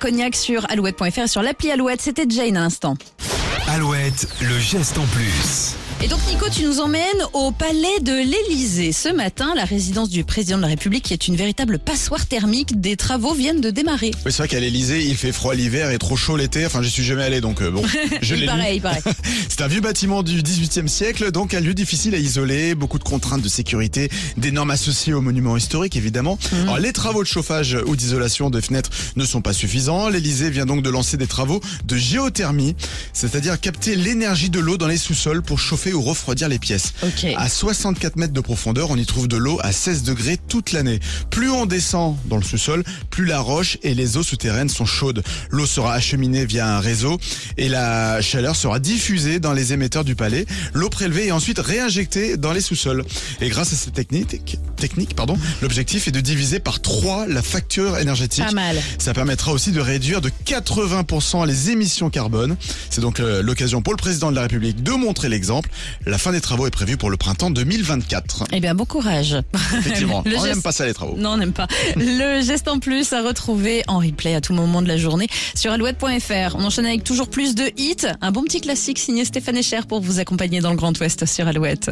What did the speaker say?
Cognac sur alouette.fr et sur l'appli Alouette. C'était Jane à l'instant. Alouette, le geste en plus. Et donc Nico, tu nous emmènes au palais de l'Élysée. Ce matin, la résidence du président de la République qui est une véritable passoire thermique. Des travaux viennent de démarrer. Oui, c'est vrai qu'à l'Elysée, il fait froid l'hiver et trop chaud l'été. Enfin, j'y suis jamais allé, donc euh, bon, je l'ai lu. pareil, pareil. C'est un vieux bâtiment du 18e siècle, donc un lieu difficile à isoler, beaucoup de contraintes de sécurité, des normes associées aux monuments historiques, évidemment. Mhm. Alors, les travaux de chauffage ou d'isolation des fenêtres ne sont pas suffisants. L'Elysée vient donc de lancer des travaux de géothermie, c'est-à-dire capter l'énergie de l'eau dans les sous-sols pour chauffer ou refroidir les pièces. Ok. À 64 mètres de profondeur, on y trouve de l'eau à 16 degrés toute l'année. Plus on descend dans le sous-sol, plus la roche et les eaux souterraines sont chaudes. L'eau sera acheminée via un réseau et la chaleur sera diffusée dans les émetteurs du palais. L'eau prélevée est ensuite réinjectée dans les sous-sols. Et grâce à cette technique, technique pardon, l'objectif est de diviser par 3 la facture énergétique. Pas mal. Ça permettra aussi de réduire de 80% les émissions carbone. C'est donc euh, l'occasion pour le président de la République de montrer l'exemple. La fin des travaux est prévue pour le printemps 2024. Eh bien, bon courage. Effectivement, Le on geste- n'aime pas ça les travaux. Non, on n'aime pas. Le geste en plus à retrouver en replay à tout moment de la journée sur alouette.fr. On enchaîne avec toujours plus de hits. Un bon petit classique signé Stéphane Echer pour vous accompagner dans le Grand Ouest sur Alouette.